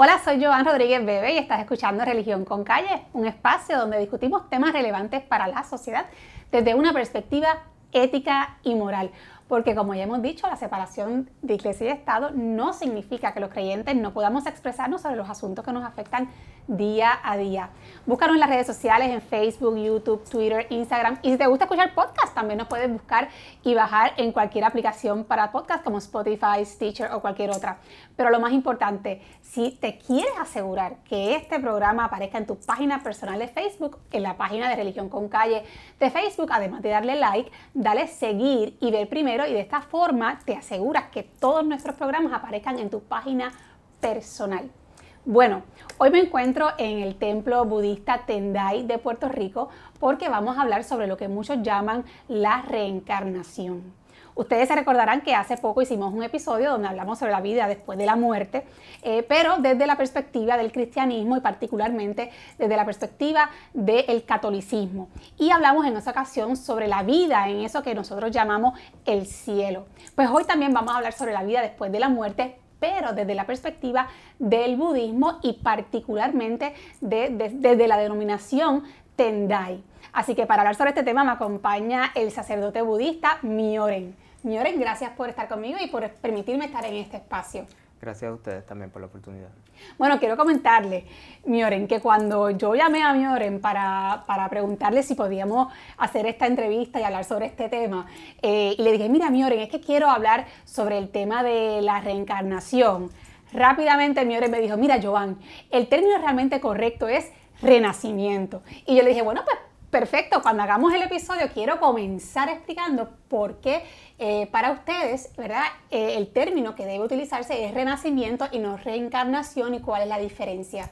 Hola, soy Joan Rodríguez Bebe y estás escuchando Religión con Calle, un espacio donde discutimos temas relevantes para la sociedad desde una perspectiva ética y moral. Porque como ya hemos dicho, la separación de iglesia y Estado no significa que los creyentes no podamos expresarnos sobre los asuntos que nos afectan día a día. Búscanos en las redes sociales, en Facebook, YouTube, Twitter, Instagram. Y si te gusta escuchar podcast, también nos puedes buscar y bajar en cualquier aplicación para podcast como Spotify, Stitcher o cualquier otra. Pero lo más importante, si te quieres asegurar que este programa aparezca en tu página personal de Facebook, en la página de Religión con Calle de Facebook, además de darle like, dale seguir y ver primero y de esta forma te aseguras que todos nuestros programas aparezcan en tu página personal. Bueno, hoy me encuentro en el templo budista Tendai de Puerto Rico porque vamos a hablar sobre lo que muchos llaman la reencarnación. Ustedes se recordarán que hace poco hicimos un episodio donde hablamos sobre la vida después de la muerte, eh, pero desde la perspectiva del cristianismo y particularmente desde la perspectiva del catolicismo. Y hablamos en esa ocasión sobre la vida en eso que nosotros llamamos el cielo. Pues hoy también vamos a hablar sobre la vida después de la muerte, pero desde la perspectiva del budismo y particularmente desde la denominación Tendai. Así que para hablar sobre este tema me acompaña el sacerdote budista Mioren. Mioren, gracias por estar conmigo y por permitirme estar en este espacio. Gracias a ustedes también por la oportunidad. Bueno, quiero comentarle, Mioren, que cuando yo llamé a Mioren para, para preguntarle si podíamos hacer esta entrevista y hablar sobre este tema, eh, y le dije, mira, Mioren, es que quiero hablar sobre el tema de la reencarnación. Rápidamente Mioren me dijo, mira, Joan, el término realmente correcto es renacimiento. Y yo le dije, bueno, pues Perfecto, cuando hagamos el episodio quiero comenzar explicando por qué eh, para ustedes, ¿verdad? Eh, el término que debe utilizarse es renacimiento y no reencarnación y cuál es la diferencia.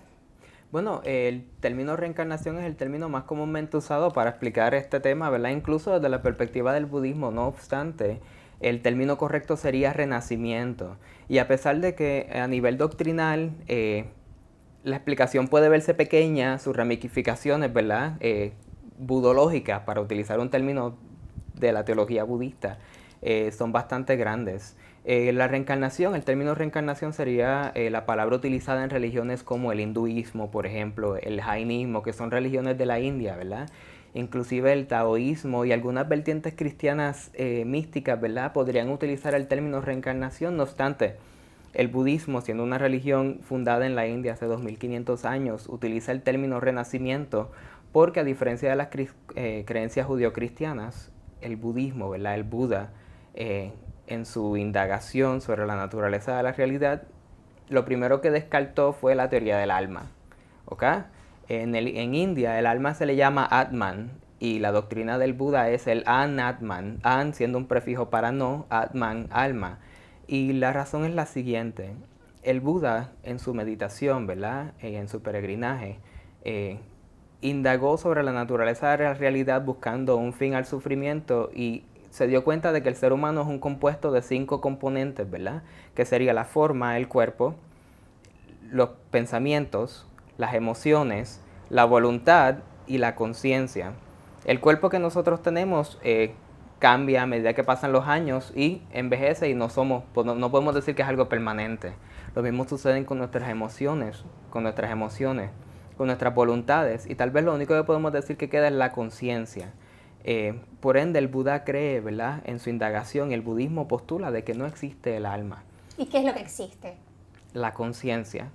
Bueno, el término reencarnación es el término más comúnmente usado para explicar este tema, ¿verdad? Incluso desde la perspectiva del budismo, no obstante, el término correcto sería renacimiento. Y a pesar de que a nivel doctrinal eh, la explicación puede verse pequeña, sus ramificaciones, ¿verdad? Budológicas, para utilizar un término de la teología budista, eh, son bastante grandes. Eh, la reencarnación, el término reencarnación sería eh, la palabra utilizada en religiones como el hinduismo, por ejemplo, el jainismo, que son religiones de la India, ¿verdad? Inclusive el taoísmo y algunas vertientes cristianas místicas, ¿verdad? Podrían utilizar el término reencarnación, no obstante, el budismo, siendo una religión fundada en la India hace 2500 años, utiliza el término renacimiento porque a diferencia de las eh, creencias judio-cristianas, el budismo, ¿verdad? el Buda, eh, en su indagación sobre la naturaleza de la realidad, lo primero que descartó fue la teoría del alma. En, en India el alma se le llama Atman y la doctrina del Buda es el Anatman, An siendo un prefijo para no, Atman, alma. Y la razón es la siguiente, el Buda en su meditación, ¿verdad? Eh, en su peregrinaje, indagó sobre la naturaleza de la realidad buscando un fin al sufrimiento y se dio cuenta de que el ser humano es un compuesto de cinco componentes, ¿verdad? Que sería la forma, el cuerpo, los pensamientos, las emociones, la voluntad y la conciencia. El cuerpo que nosotros tenemos eh, cambia a medida que pasan los años y envejece y no somos, pues no podemos decir que es algo permanente. Lo mismo sucede con nuestras emociones, con nuestras emociones con nuestras voluntades y tal vez lo único que podemos decir que queda es la conciencia. Eh, por ende, el Buda cree, ¿verdad? En su indagación, el budismo postula de que no existe el alma. ¿Y qué es lo que existe? La conciencia.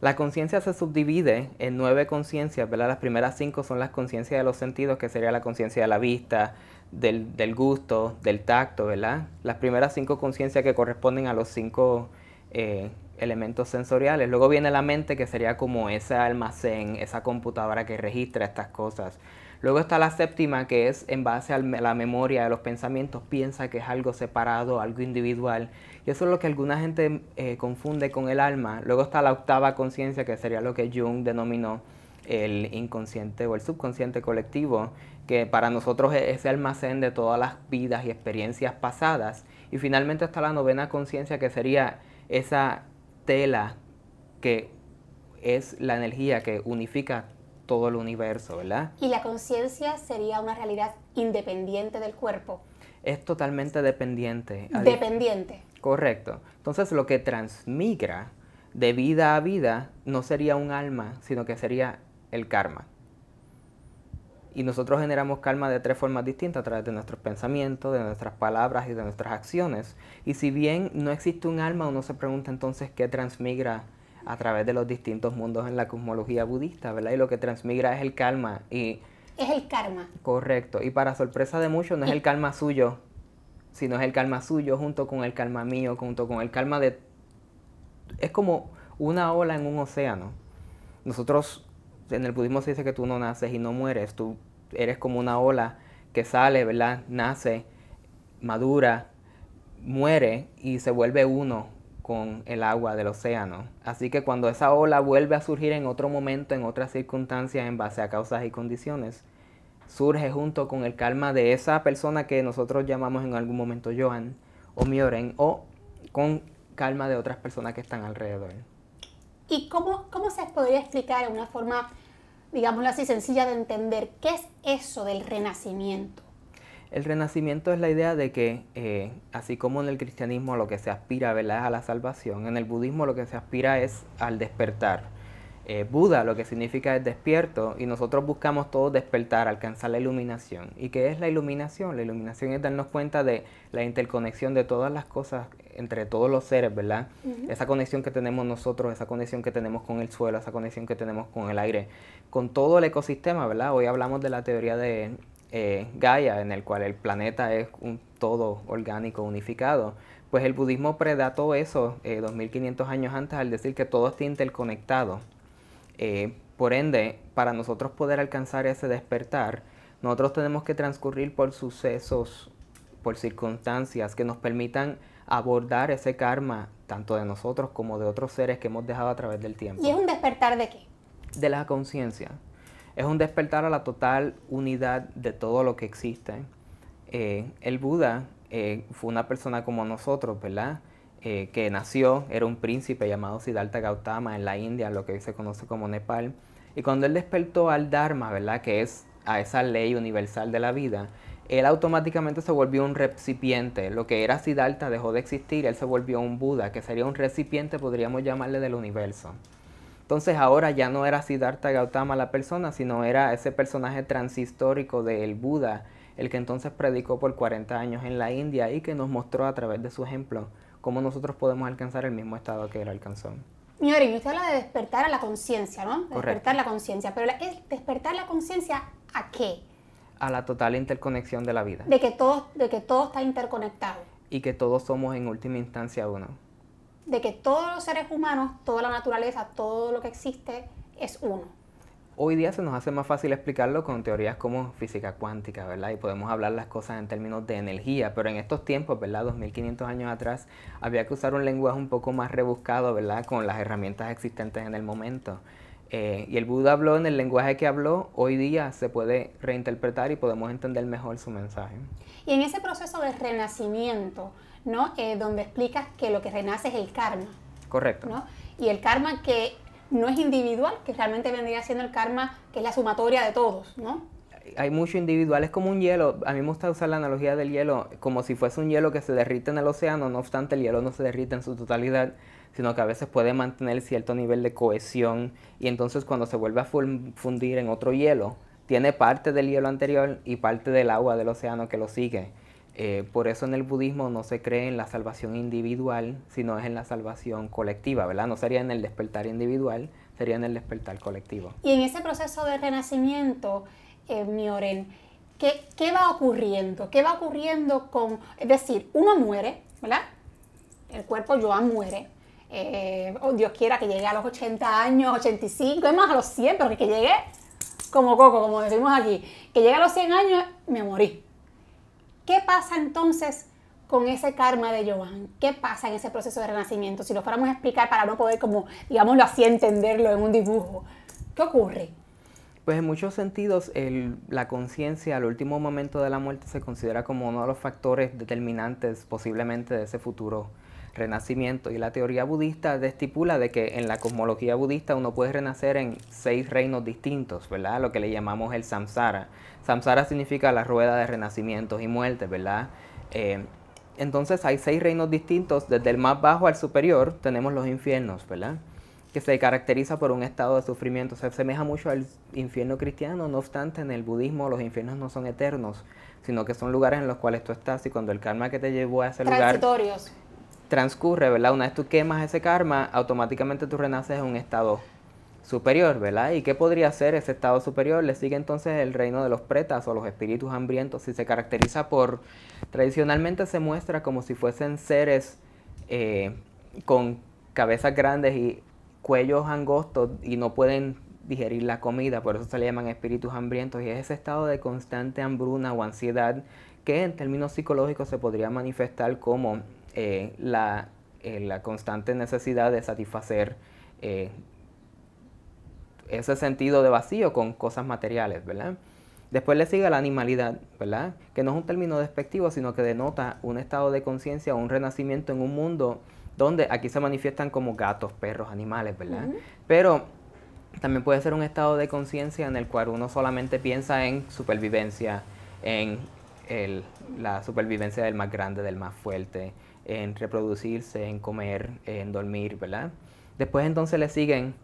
La conciencia se subdivide en nueve conciencias, ¿verdad? Las primeras cinco son las conciencias de los sentidos, que sería la conciencia de la vista, del, del, gusto, del tacto, ¿verdad? Las primeras cinco conciencias que corresponden a los cinco eh, elementos sensoriales. Luego viene la mente, que sería como ese almacén, esa computadora que registra estas cosas. Luego está la séptima, que es en base a la memoria de los pensamientos, piensa que es algo separado, algo individual. Y eso es lo que alguna gente eh, confunde con el alma. Luego está la octava conciencia, que sería lo que Jung denominó el inconsciente o el subconsciente colectivo, que para nosotros es ese almacén de todas las vidas y experiencias pasadas. Y finalmente está la novena conciencia, que sería esa tela que es la energía que unifica todo el universo, ¿verdad? ¿Y la conciencia sería una realidad independiente del cuerpo? Es totalmente dependiente. Dependiente. Correcto. Entonces lo que transmigra de vida a vida no sería un alma, sino que sería el karma. Y nosotros generamos karma de tres formas distintas, a través de nuestros pensamientos, de nuestras palabras y de nuestras acciones. Y si bien no existe un alma, uno se pregunta entonces qué transmigra a través de los distintos mundos en la cosmología budista, ¿verdad? Y lo que transmigra es el karma. Y, es el karma. Correcto. Y para sorpresa de muchos, no es el karma suyo, sino es el karma suyo junto con el karma mío, junto con el karma de... Es como una ola en un océano. Nosotros en el budismo se dice que tú no naces y no mueres, tú eres como una ola que sale, ¿verdad? Nace, madura, muere y se vuelve uno con el agua del océano. Así que cuando esa ola vuelve a surgir en otro momento, en otras circunstancias, en base a causas y condiciones, surge junto con el karma de esa persona que nosotros llamamos en algún momento Joan o Mioren, o con calma de otras personas que están alrededor. ¿Y cómo, cómo se podría explicar de una forma, digámoslo así, sencilla de entender qué es eso del renacimiento? El renacimiento es la idea de que, eh, así como en el cristianismo lo que se aspira ¿verdad? es a la salvación, en el budismo lo que se aspira es al despertar. Eh, Buda lo que significa es despierto y nosotros buscamos todos despertar, alcanzar la iluminación. ¿Y qué es la iluminación? La iluminación es darnos cuenta de la interconexión de todas las cosas entre todos los seres, ¿verdad? Esa conexión que tenemos nosotros, esa conexión que tenemos con el suelo, esa conexión que tenemos con el aire, con todo el ecosistema, ¿verdad? Hoy hablamos de la teoría de eh, Gaia, en el cual el planeta es un todo orgánico unificado. Pues el budismo predató eso 2500 eh, años antes al decir que todo está interconectado. Eh, por ende, para nosotros poder alcanzar ese despertar, nosotros tenemos que transcurrir por sucesos, por circunstancias que nos permitan abordar ese karma, tanto de nosotros como de otros seres que hemos dejado a través del tiempo. ¿Y es un despertar de qué? De la conciencia. Es un despertar a la total unidad de todo lo que existe. Eh, el Buda eh, fue una persona como nosotros, ¿verdad? Eh, que nació, era un príncipe llamado Siddhartha Gautama en la India, lo que se conoce como Nepal. Y cuando él despertó al Dharma, ¿verdad? Que es a esa ley universal de la vida, él automáticamente se volvió un recipiente. Lo que era Siddhartha dejó de existir, él se volvió un Buda, que sería un recipiente, podríamos llamarle, del universo. Entonces ahora ya no era Siddhartha Gautama la persona, sino era ese personaje transhistórico del Buda, el que entonces predicó por 40 años en la India y que nos mostró a través de su ejemplo cómo nosotros podemos alcanzar el mismo estado que él alcanzó. Señores, usted habla de despertar a la conciencia, ¿no? despertar la conciencia, pero ¿es despertar la conciencia a qué? A la total interconexión de la vida. De que todo, de que todo está interconectado. Y que todos somos en última instancia uno. De que todos los seres humanos, toda la naturaleza, todo lo que existe es uno hoy día se nos hace más fácil explicarlo con teorías como física cuántica, ¿verdad? Y podemos hablar las cosas en términos de energía, pero en estos tiempos, ¿verdad? 2500 años atrás, había que usar un lenguaje un poco más rebuscado, ¿verdad? Con las herramientas existentes en el momento. Eh, y el Buda habló en el lenguaje que habló, hoy día se puede reinterpretar y podemos entender mejor su mensaje. Y en ese proceso de renacimiento, ¿no? Eh, donde explicas que lo que renace es el karma. Correcto. ¿no? Y el karma que no es individual, que realmente vendría siendo el karma, que es la sumatoria de todos, ¿no? Hay mucho individual, es como un hielo. A mí me gusta usar la analogía del hielo como si fuese un hielo que se derrite en el océano, no obstante el hielo no se derrite en su totalidad, sino que a veces puede mantener cierto nivel de cohesión y entonces cuando se vuelve a fundir en otro hielo, tiene parte del hielo anterior y parte del agua del océano que lo sigue. Eh, por eso en el budismo no se cree en la salvación individual, sino es en la salvación colectiva, ¿verdad? No sería en el despertar individual, sería en el despertar colectivo. Y en ese proceso de renacimiento, eh, Mioren, ¿qué, ¿qué, va ocurriendo? ¿Qué va ocurriendo con, es decir, uno muere, ¿verdad? El cuerpo Joan muere. Eh, oh, Dios quiera que llegue a los 80 años, 85, es más a los 100, pero que llegue como coco, como decimos aquí, que llegue a los 100 años, me morí ¿Qué pasa entonces con ese karma de Joan? ¿Qué pasa en ese proceso de renacimiento? Si lo fuéramos a explicar para no poder, como, digámoslo así, entenderlo en un dibujo, ¿qué ocurre? Pues en muchos sentidos la conciencia al último momento de la muerte se considera como uno de los factores determinantes posiblemente de ese futuro renacimiento. Y la teoría budista estipula de que en la cosmología budista uno puede renacer en seis reinos distintos, ¿verdad? Lo que le llamamos el samsara. Samsara significa la rueda de renacimientos y muertes, ¿verdad? Eh, entonces hay seis reinos distintos, desde el más bajo al superior tenemos los infiernos, ¿verdad? que se caracteriza por un estado de sufrimiento. Se asemeja mucho al infierno cristiano, no obstante, en el budismo los infiernos no son eternos, sino que son lugares en los cuales tú estás y cuando el karma que te llevó a ese lugar transcurre, ¿verdad? Una vez tú quemas ese karma, automáticamente tú renaces en un estado superior, ¿verdad? ¿Y qué podría ser ese estado superior? Le sigue entonces el reino de los pretas o los espíritus hambrientos y se caracteriza por, tradicionalmente se muestra como si fuesen seres eh, con cabezas grandes y cuellos angostos y no pueden digerir la comida, por eso se le llaman espíritus hambrientos y es ese estado de constante hambruna o ansiedad que en términos psicológicos se podría manifestar como eh, la, eh, la, constante necesidad de satisfacer eh, ese sentido de vacío con cosas materiales, ¿verdad? Después le sigue la animalidad, ¿verdad? Que no es un término despectivo, sino que denota un estado de conciencia, un renacimiento en un mundo donde aquí se manifiestan como gatos, perros, animales, ¿verdad? Pero también puede ser un estado de conciencia en el cual uno solamente piensa en supervivencia, en la supervivencia del más grande, del más fuerte, en reproducirse, en comer, en dormir, ¿verdad? Después entonces le siguen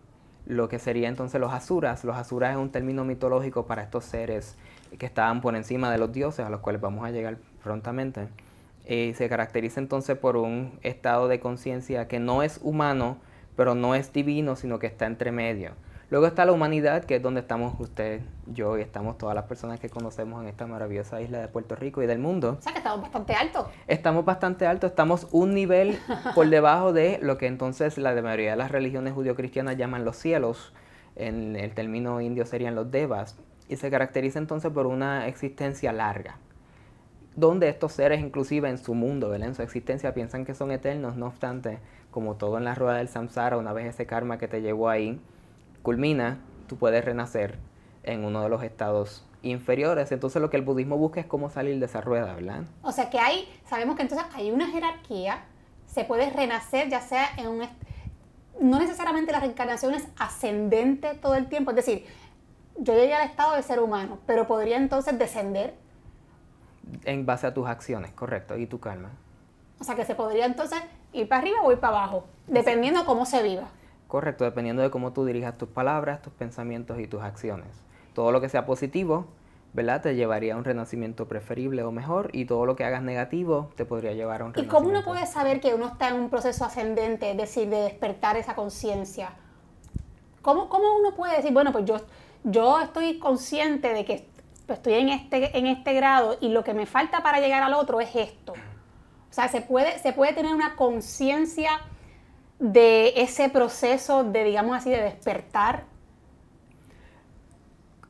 lo que sería entonces los asuras. Los asuras es un término mitológico para estos seres que estaban por encima de los dioses, a los cuales vamos a llegar prontamente. Y se caracteriza entonces por un estado de conciencia que no es humano, pero no es divino, sino que está entre medio. Luego está la humanidad, que es donde estamos usted, yo y estamos todas las personas que conocemos en esta maravillosa isla de Puerto Rico y del mundo. O sea que estamos bastante altos. Estamos bastante altos, estamos un nivel por debajo de lo que entonces la mayoría de las religiones judio-cristianas llaman los cielos. En el término indio serían los devas. Y se caracteriza entonces por una existencia larga donde estos seres inclusive en su mundo, en su existencia, piensan que son eternos, no obstante, como todo en la rueda del samsara, una vez ese karma que te llevó ahí culmina, tú puedes renacer en uno de los estados inferiores. Entonces lo que el budismo busca es cómo salir de esa rueda, ¿verdad? O sea que hay, sabemos que entonces hay una jerarquía, se puede renacer ya sea en un... No necesariamente la reencarnación es ascendente todo el tiempo, es decir, yo llegué al estado de ser humano, pero podría entonces descender en base a tus acciones, correcto, y tu calma. O sea que se podría entonces ir para arriba o ir para abajo, dependiendo de cómo se viva. Correcto, dependiendo de cómo tú dirijas tus palabras, tus pensamientos y tus acciones. Todo lo que sea positivo, ¿verdad? Te llevaría a un renacimiento preferible o mejor y todo lo que hagas negativo te podría llevar a un renacimiento. ¿Y cómo uno puede saber que uno está en un proceso ascendente, es decir, de despertar esa conciencia? ¿Cómo, ¿Cómo, uno puede decir, bueno, pues yo, yo estoy consciente de que estoy en este, en este grado y lo que me falta para llegar al otro es esto. O sea, se puede, se puede tener una conciencia de ese proceso de, digamos así, de despertar.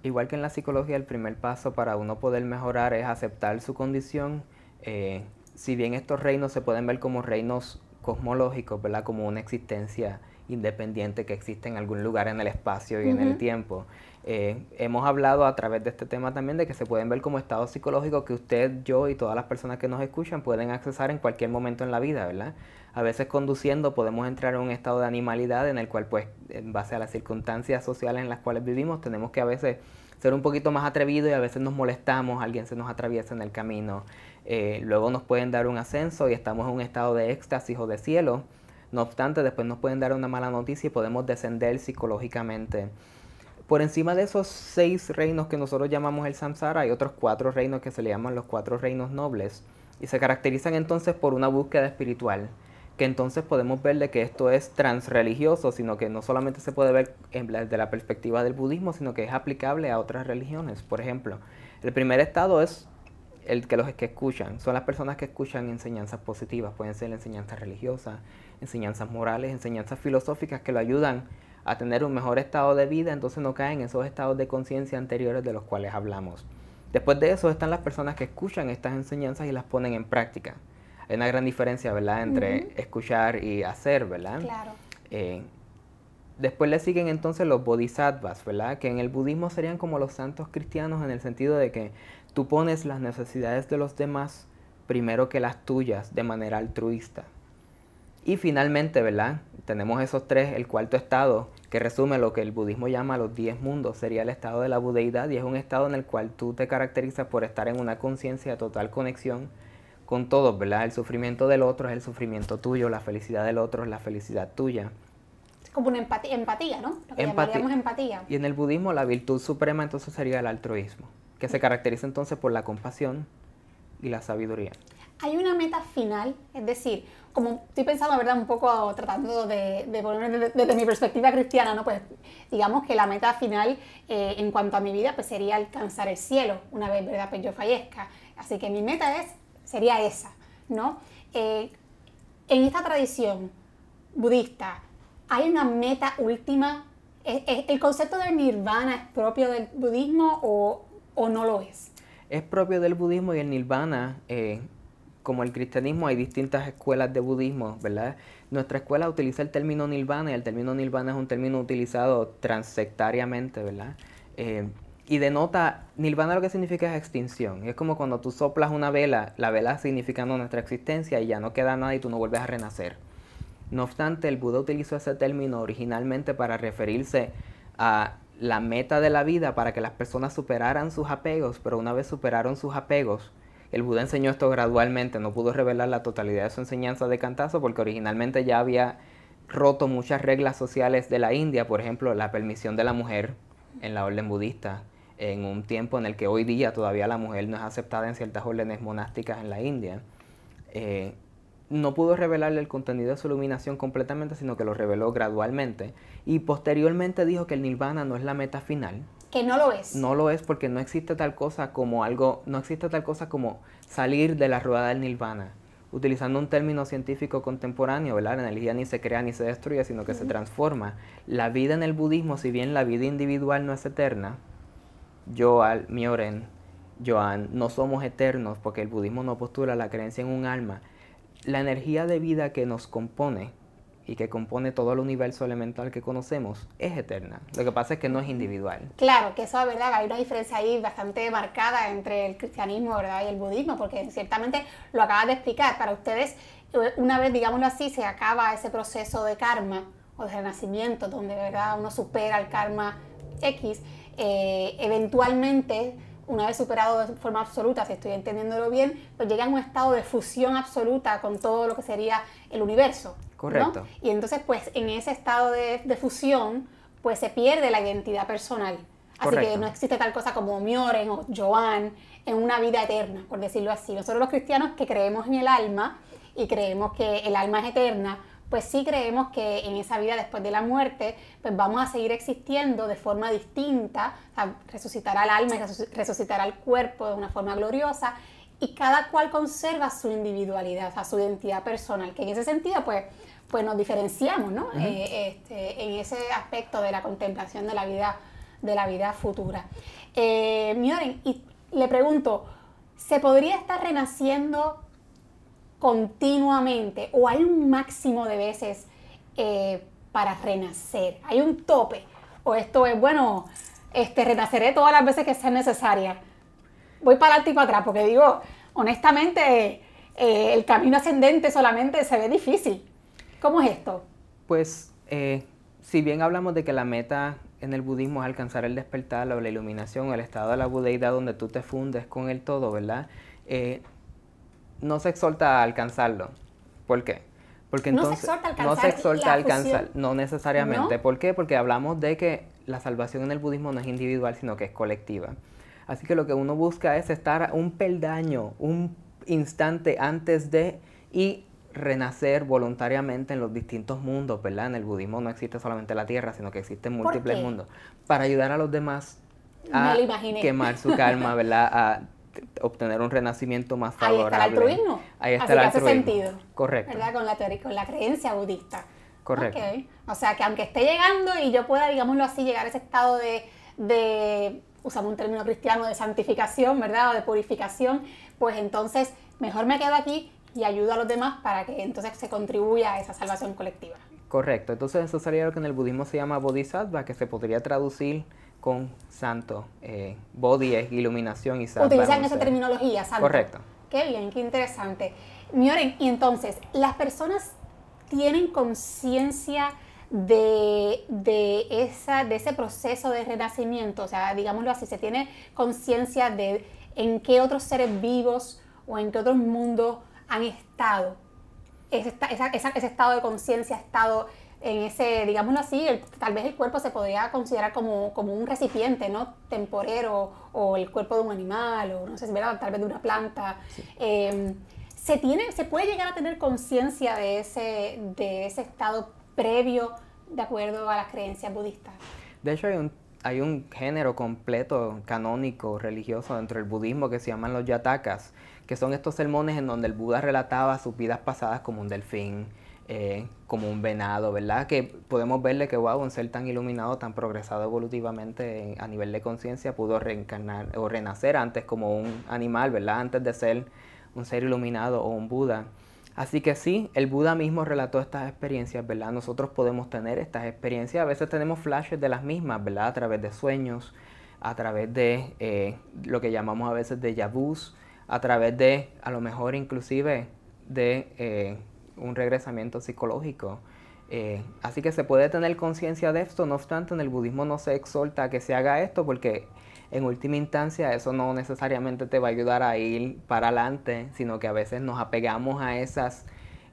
Igual que en la psicología, el primer paso para uno poder mejorar es aceptar su condición. Eh, si bien estos reinos se pueden ver como reinos cosmológicos, ¿verdad? Como una existencia independiente que existe en algún lugar en el espacio y en el tiempo. Eh, hemos hablado a través de este tema también de que se pueden ver como estados psicológicos que usted, yo y todas las personas que nos escuchan pueden accesar en cualquier momento en la vida, ¿verdad? A veces conduciendo podemos entrar en un estado de animalidad en el cual, pues, en base a las circunstancias sociales en las cuales vivimos, tenemos que a veces ser un poquito más atrevidos y a veces nos molestamos, alguien se nos atraviesa en el camino. Eh, luego nos pueden dar un ascenso y estamos en un estado de éxtasis o de cielo. No obstante, después nos pueden dar una mala noticia y podemos descender psicológicamente. Por encima de esos seis reinos que nosotros llamamos el samsara, hay otros cuatro reinos que se le llaman los cuatro reinos nobles y se caracterizan entonces por una búsqueda espiritual, que entonces podemos ver de que esto es transreligioso, sino que no solamente se puede ver desde la perspectiva del budismo, sino que es aplicable a otras religiones. Por ejemplo, el primer estado es el que los que escuchan, son las personas que escuchan enseñanzas positivas, pueden ser enseñanzas religiosas, enseñanzas morales, enseñanzas filosóficas que lo ayudan a tener un mejor estado de vida, entonces no caen en esos estados de conciencia anteriores de los cuales hablamos. Después de eso están las personas que escuchan estas enseñanzas y las ponen en práctica. Hay una gran diferencia, ¿verdad?, entre escuchar y hacer, ¿verdad? Claro. Eh, después le siguen entonces los bodhisattvas, ¿verdad? Que en el budismo serían como los santos cristianos en el sentido de que tú pones las necesidades de los demás primero que las tuyas de manera altruista. Y finalmente, ¿verdad? Tenemos esos tres, el cuarto estado, que resume lo que el budismo llama los diez mundos, sería el estado de la budeidad y es un estado en el cual tú te caracterizas por estar en una conciencia de total conexión con todos, ¿verdad? El sufrimiento del otro es el sufrimiento tuyo, la felicidad del otro es la felicidad tuya. como una empatía, empatía ¿no? Lo que llamaríamos empatía. Y en el budismo la virtud suprema entonces sería el altruismo, que se caracteriza entonces por la compasión y la sabiduría. Hay una meta final, es decir, como estoy pensando, ¿verdad? Un poco tratando de, de ponerme desde, mi perspectiva cristiana, ¿no? Pues digamos que la meta final eh, en cuanto a mi vida, pues sería alcanzar el cielo una vez, ¿verdad? Pues yo fallezca. Así que mi meta es, sería esa, ¿no? Eh, en esta tradición budista, ¿hay una meta última? ¿El concepto de nirvana es propio del budismo o, o no lo es? Es propio del budismo y el nirvana... Eh como el cristianismo, hay distintas escuelas de budismo, ¿verdad? Nuestra escuela utiliza el término nirvana y el término nirvana es un término utilizado transsectariamente, ¿verdad? Eh, y denota, nirvana lo que significa es extinción. Es como cuando tú soplas una vela, la vela significando nuestra existencia y ya no queda nada y tú no vuelves a renacer. No obstante, el Buda utilizó ese término originalmente para referirse a la meta de la vida para que las personas superaran sus apegos, pero una vez superaron sus apegos, el Buda enseñó esto gradualmente, no pudo revelar la totalidad de su enseñanza de cantazo porque originalmente ya había roto muchas reglas sociales de la India, por ejemplo, la permisión de la mujer en la orden budista, en un tiempo en el que hoy día todavía la mujer no es aceptada en ciertas órdenes monásticas en la India. Eh, no pudo revelarle el contenido de su iluminación completamente, sino que lo reveló gradualmente. Y posteriormente dijo que el nirvana no es la meta final, que no lo es. No lo es porque no existe tal cosa como algo, no existe tal cosa como salir de la rueda del nirvana. Utilizando un término científico contemporáneo, ¿verdad? La energía ni se crea ni se destruye, sino que se transforma. La vida en el budismo, si bien la vida individual no es eterna, yo, al Mioren, Joan, no somos eternos porque el budismo no postula la creencia en un alma. La energía de vida que nos compone y que compone todo el universo elemental que conocemos es eterna. Lo que pasa es que no es individual. Claro, que eso es verdad, hay una diferencia ahí bastante marcada entre el cristianismo ¿verdad? y el budismo, porque ciertamente lo acabas de explicar. Para ustedes, una vez, digámoslo así, se acaba ese proceso de karma o de renacimiento, donde ¿verdad? uno supera el karma X, eh, eventualmente una vez superado de forma absoluta, si estoy entendiéndolo bien, pues llega a un estado de fusión absoluta con todo lo que sería el universo. Correcto. Y entonces, pues en ese estado de, fusión, pues se pierde la identidad personal. Así que no existe tal cosa como Mioren o Joan en una vida eterna, por decirlo así. Nosotros los cristianos que creemos en el alma y creemos que el alma es eterna, pues sí creemos que en esa vida después de la muerte, pues vamos a seguir existiendo de forma distinta, o sea, resucitará el alma y resucitará el cuerpo de una forma gloriosa, y cada cual conserva su individualidad, o sea, su identidad personal, que en ese sentido, pues, pues nos diferenciamos, ¿no? Eh, este, en ese aspecto de la contemplación de la vida, de la vida futura. Eh, Mioren, y le pregunto, ¿se podría estar renaciendo continuamente o hay un máximo de veces eh, para renacer? ¿Hay un tope? ¿O esto es, bueno, este, renaceré todas las veces que sea necesaria? Voy para adelante y para atrás, porque digo, honestamente, eh, el camino ascendente solamente se ve difícil. ¿Cómo es esto? Pues, eh, si bien hablamos de que la meta en el budismo es alcanzar el despertar o la iluminación, el estado de la budeidad donde tú te fundes con el todo, ¿verdad? No se exhorta a alcanzarlo. ¿Por qué? Porque entonces no se exhorta a alcanzar, no, se exhorta alcanzar, no necesariamente. ¿Por qué? Porque hablamos de que la salvación en el budismo no es individual, sino que es colectiva. Así que lo que uno busca es estar un peldaño, un instante antes de y renacer voluntariamente en los distintos mundos, ¿verdad? En el budismo no existe solamente la tierra, sino que existen múltiples mundos. Para ayudar a los demás a quemar su calma, ¿verdad? A obtener un renacimiento más favorable. Ahí está el altruismo. Ahí está el altruismo. hace sentido. Correcto. ¿Verdad? Con la, teoría, con la creencia budista. Correcto. Okay. O sea, que aunque esté llegando y yo pueda, digámoslo así, llegar a ese estado de, de usamos un término cristiano, de santificación, ¿verdad? O de purificación, pues entonces mejor me quedo aquí y ayudo a los demás para que entonces se contribuya a esa salvación colectiva. Correcto. Entonces eso sería lo que en el budismo se llama bodhisattva, que se podría traducir con santo. Eh, es iluminación y santo. Utilizan esa terminología, santo. Correcto. Qué bien, qué interesante. Mioren, y entonces, ¿las personas tienen conciencia de, esa, de ese proceso de renacimiento? O sea, digámoslo así, ¿se tiene conciencia de en qué otros seres vivos o en qué otros mundos han estado? Ese, ese estado de conciencia ha estado en ese, digámoslo así, tal vez el cuerpo se podría considerar como, como, un recipiente, ¿no? Temporero, o el cuerpo de un animal, o no sé si tal vez de una planta. Em, ¿se, tiene, ¿Se puede llegar a tener conciencia de ese, de ese estado previo de acuerdo a las creencias budistas? De hecho, hay un, hay un género completo, canónico, religioso dentro del budismo que se llaman los yatakas, que son estos sermones en donde el Buda relataba sus vidas pasadas como un delfín, eh, como un venado, ¿verdad? Que podemos verle que, wow, un ser tan iluminado, tan progresado evolutivamente a nivel de conciencia, pudo reencarnar o renacer antes como un animal, ¿verdad? Antes de ser un ser iluminado o un Buda. Así que sí, el Buda mismo relató estas experiencias, ¿verdad? Nosotros podemos tener estas experiencias, a veces tenemos flashes de las mismas, ¿verdad? A través de sueños, a través de eh, lo que llamamos a veces de yabús, a través de, a lo mejor inclusive, de eh, un regresamiento psicológico. Eh, así que se puede tener conciencia de esto, no obstante en el budismo no se exhorta a que se haga esto porque en última instancia eso no necesariamente te va a ayudar a ir para adelante, sino que a veces nos apegamos a esas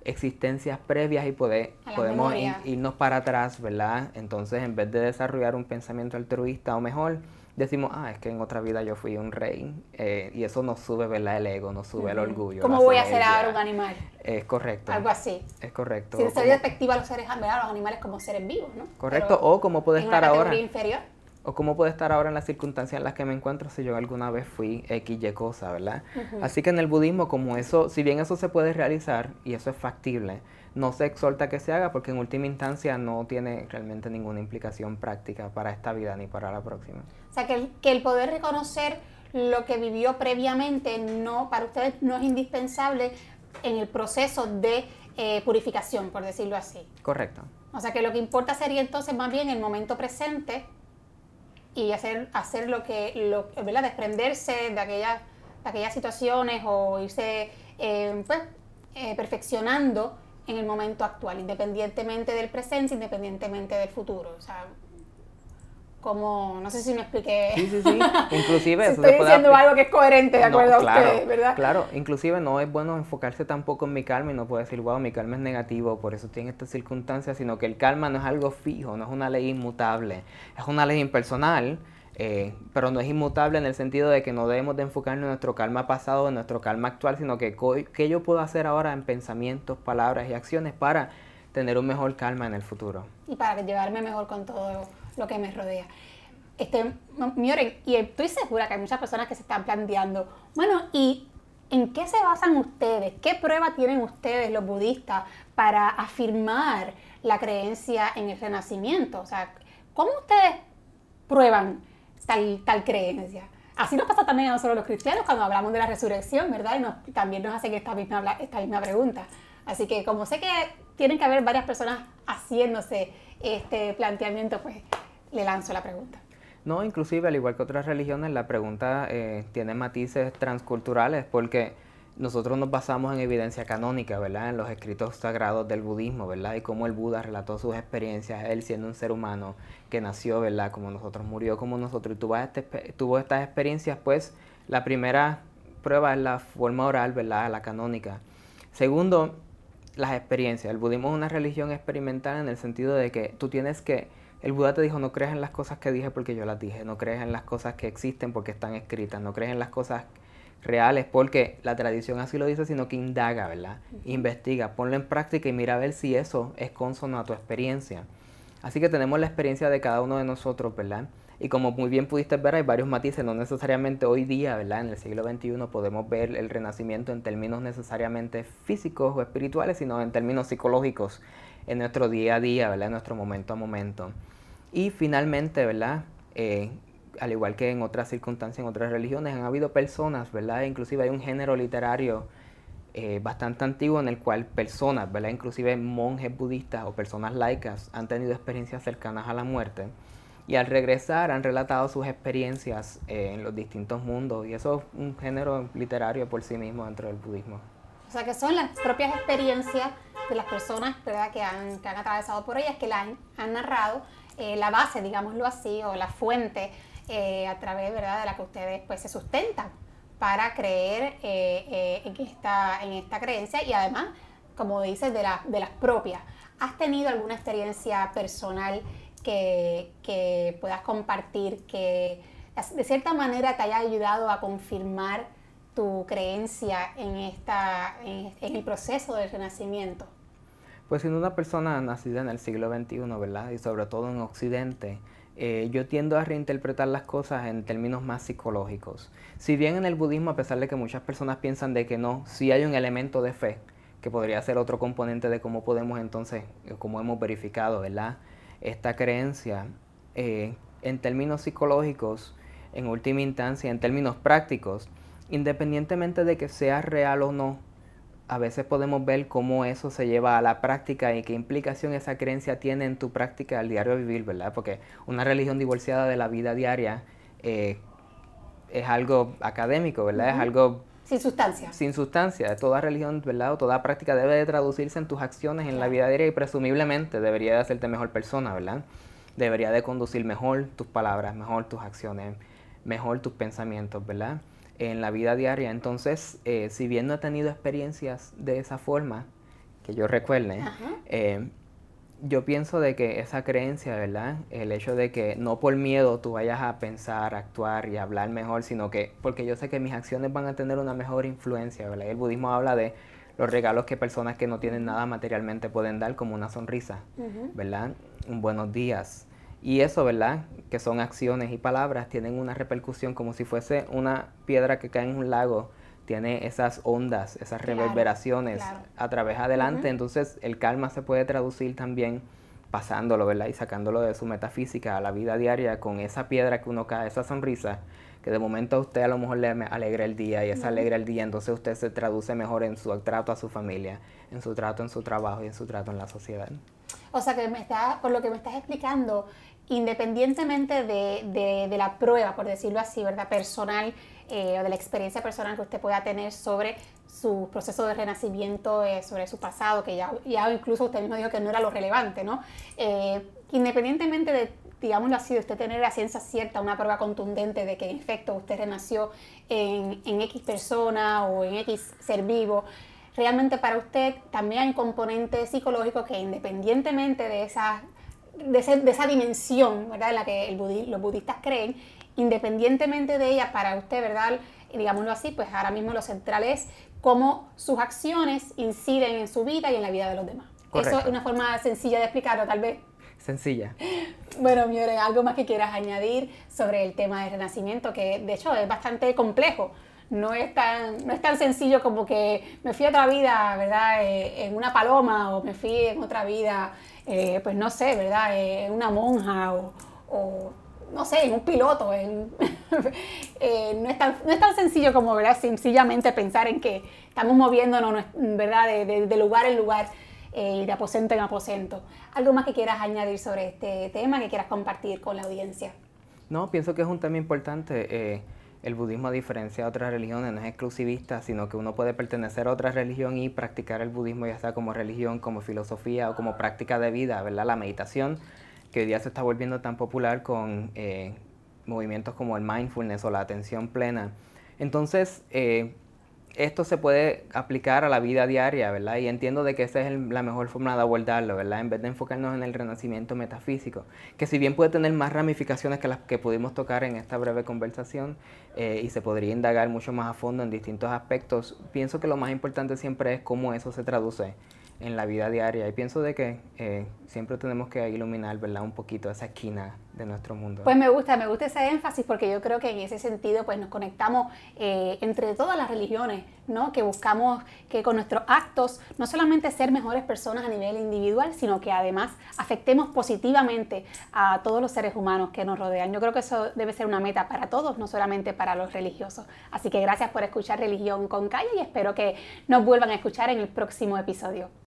existencias previas y podemos irnos para atrás, ¿verdad? Entonces en vez de desarrollar un pensamiento altruista o mejor, decimos, ah, es que en otra vida yo fui un rey, eh, y eso nos sube, ¿verdad? El ego, nos sube el orgullo. ¿Cómo voy a ser ahora un animal? Es correcto. Algo así. Es correcto. Sin ser despectiva a los seres, ¿verdad? los animales como seres vivos, ¿no? Correcto, o cómo puede estar ahora. inferior. O cómo puede estar ahora en las circunstancias en las que me encuentro si yo alguna vez fui X, Y cosa, ¿verdad? Así que en el budismo, como eso, si bien eso se puede realizar y eso es factible, no se exhorta que se haga porque en última instancia no tiene realmente ninguna implicación práctica para esta vida ni para la próxima. O sea, que el, que el poder reconocer lo que vivió previamente no para ustedes no es indispensable en el proceso de eh, purificación, por decirlo así. Correcto. O sea, que lo que importa sería entonces más bien el momento presente y hacer, hacer lo que, lo, ¿verdad? Desprenderse de, aquellas, de aquellas situaciones o irse eh, pues, eh, perfeccionando en el momento actual, independientemente del presente, independientemente del futuro. O sea, como, no sé si me expliqué. Sí, sí, sí. Inclusive estoy diciendo algo que es coherente de acuerdo a usted, ¿verdad? Claro, inclusive no es bueno enfocarse tampoco en mi calma y no puedo decir, wow, mi calma es negativo, por eso tiene estas circunstancias, sino que el calma no es algo fijo, no es una ley inmutable, es una ley impersonal eh, pero no es inmutable en el sentido de que no debemos de enfocarnos en nuestro calma pasado, en nuestro calma actual, sino que qué yo puedo hacer ahora en pensamientos, palabras y acciones para tener un mejor calma en el futuro. Y para llevarme mejor con todo lo que me rodea. Este, y estoy segura que hay muchas personas que se están planteando, bueno, ¿y en qué se basan ustedes? ¿Qué prueba tienen ustedes, los budistas, para afirmar la creencia en el renacimiento? O sea, ¿cómo ustedes prueban tal, tal creencia. Así nos pasa también a nosotros los cristianos cuando hablamos de la resurrección, ¿verdad? Y también nos hacen esta misma, esta misma pregunta. Así que como sé que tienen que haber varias personas haciéndose este planteamiento, pues le lanzo la pregunta. No, inclusive al igual que otras religiones, la pregunta eh, tiene matices transculturales porque nosotros nos basamos en evidencia canónica, ¿verdad? En los escritos sagrados del budismo, ¿verdad? Y cómo el Buda relató sus experiencias, él siendo un ser humano que nació, ¿verdad? Como nosotros, murió como nosotros y tuvo, este, tuvo estas experiencias, pues la primera prueba es la forma oral, ¿verdad? La canónica. Segundo, las experiencias. El budismo es una religión experimental en el sentido de que tú tienes que... El Buda te dijo, no creas en las cosas que dije porque yo las dije, no creas en las cosas que existen porque están escritas, no creas en las cosas reales porque la tradición así lo dice, sino que indaga, ¿verdad? Investiga, ponlo en práctica y mira a ver si eso es consono a tu experiencia. Así que tenemos la experiencia de cada uno de nosotros, ¿verdad? Y como muy bien pudiste ver, hay varios matices, no necesariamente hoy día, ¿verdad? En el siglo XXI podemos ver el renacimiento en términos necesariamente físicos o espirituales, sino en términos psicológicos, en nuestro día a día, ¿verdad? En nuestro momento a momento. Y finalmente, ¿verdad? Eh, al igual que en otras circunstancias, en otras religiones, han habido personas, ¿verdad? Inclusive hay un género literario eh, bastante antiguo en el cual personas, ¿verdad? Inclusive monjes budistas o personas laicas han tenido experiencias cercanas a la muerte y al regresar han relatado sus experiencias eh, en los distintos mundos y eso es un género literario por sí mismo dentro del budismo. O sea que son las propias experiencias de las personas ¿verdad? Que, han, que han atravesado por ellas, que la han, narrado, eh, la base, digámoslo así, o la fuente eh, a través ¿verdad? de la que ustedes pues, se sustentan para creer eh, eh, en, esta, en esta creencia y además, como dices, de, de las propias. ¿Has tenido alguna experiencia personal que, que puedas compartir que de cierta manera te haya ayudado a confirmar tu creencia en, esta, en, el proceso del renacimiento? Pues siendo una persona nacida en el siglo XXI, ¿verdad? Y sobre todo en Occidente, eh, yo tiendo a reinterpretar las cosas en términos más psicológicos. Si bien en el budismo, a pesar de que muchas personas piensan de que no, sí hay un elemento de fe, que podría ser otro componente de cómo podemos entonces, eh, cómo hemos verificado, ¿verdad? Esta creencia, eh, en términos psicológicos, en última instancia, en términos prácticos, independientemente de que sea real o no, a veces podemos ver cómo eso se lleva a la práctica y qué implicación esa creencia tiene en tu práctica al diario vivir, ¿verdad? Porque una religión divorciada de la vida diaria eh, es algo académico, ¿verdad? Es algo... Sin sustancia. Sin sustancia. Toda religión, ¿verdad? O toda práctica debe de traducirse en tus acciones en la vida diaria y presumiblemente debería de hacerte mejor persona, ¿verdad? Debería de conducir mejor tus palabras, mejor tus acciones, mejor tus pensamientos, ¿verdad? En la vida diaria. Entonces, eh, si bien no he tenido experiencias de esa forma, que yo recuerde, eh, yo pienso de que esa creencia, ¿verdad? El hecho de que no por miedo tú vayas a pensar, actuar y hablar mejor, sino que porque yo sé que mis acciones van a tener una mejor influencia, ¿verdad? el budismo habla de los regalos que personas que no tienen nada materialmente pueden dar, como una sonrisa, ¿verdad? Un buenos días, y eso, ¿verdad? Que son acciones y palabras, tienen una repercusión como si fuese una piedra que cae en un lago, tiene esas ondas, esas reverberaciones a través adelante. Entonces el karma se puede traducir también pasándolo, ¿verdad? Y sacándolo de su metafísica a la vida diaria con esa piedra que uno cae, esa sonrisa, que de momento a usted a lo mejor le alegra el día y esa alegra el día, entonces usted se traduce mejor en su trato a su familia, en su trato en su trabajo y en su trato en la sociedad. O sea que me está, por lo que me estás explicando, independientemente de, la prueba, por decirlo así, ¿verdad? Personal eh, o de la experiencia personal que usted pueda tener sobre su proceso de renacimiento, eh, sobre su pasado, que ya, ya incluso usted mismo dijo que no era lo relevante, ¿no? Eh, independientemente de, digámoslo así, de usted tener la ciencia cierta, una prueba contundente de que en efecto usted renació en, en X persona o en X ser vivo, realmente para usted también hay un componente psicológico que independientemente de esa, de, esa dimensión ¿verdad? en la que los budistas creen, independientemente de ella, para usted, ¿verdad? digámoslo así, pues ahora mismo lo central es cómo sus acciones inciden en su vida y en la vida de los demás. Eso es una forma sencilla de explicarlo, tal vez. Sencilla. Bueno, Miore, algo más que quieras añadir sobre el tema del renacimiento, que de hecho es bastante complejo no es tan, no es tan sencillo como que me fui a otra vida, ¿verdad? Eh, en una paloma o me fui en otra vida, eh, pues no sé, ¿verdad? Eh, en una monja o, no sé, en un piloto. En, no, es tan, no, es tan, sencillo como, ¿verdad? Sencillamente pensar en que estamos moviéndonos, ¿verdad? De, de lugar en lugar y de aposento en aposento. ¿Algo más que quieras añadir sobre este tema, que quieras compartir con la audiencia? No, pienso que es un tema importante el budismo, diferencia de otras religiones, no es exclusivista, sino que uno puede pertenecer a otra religión y practicar el budismo ya sea como religión, como filosofía o como práctica de vida, ¿verdad? La meditación, que hoy día se está volviendo tan popular con eh, movimientos como el mindfulness o la atención plena. Entonces, eh, esto se puede aplicar a la vida diaria, ¿verdad? Y entiendo de que esa es la mejor forma de abordarlo, ¿verdad? En vez de enfocarnos en el renacimiento metafísico, que si bien puede tener más ramificaciones que las que pudimos tocar en esta breve conversación eh, y se podría indagar mucho más a fondo en distintos aspectos, pienso que lo más importante siempre es cómo eso se traduce en la vida diaria. Y pienso de que eh, siempre tenemos que iluminar, ¿verdad? Un poquito esa esquina de nuestro mundo. Pues me gusta, me gusta ese énfasis porque yo creo que en ese sentido pues nos conectamos eh, entre todas las religiones, ¿no? Que buscamos que con nuestros actos no solamente ser mejores personas a nivel individual, sino que además afectemos positivamente a todos los seres humanos que nos rodean. Yo creo que eso debe ser una meta para todos, no solamente para los religiosos. Así que gracias por escuchar Religión con Calle y espero que nos vuelvan a escuchar en el próximo episodio.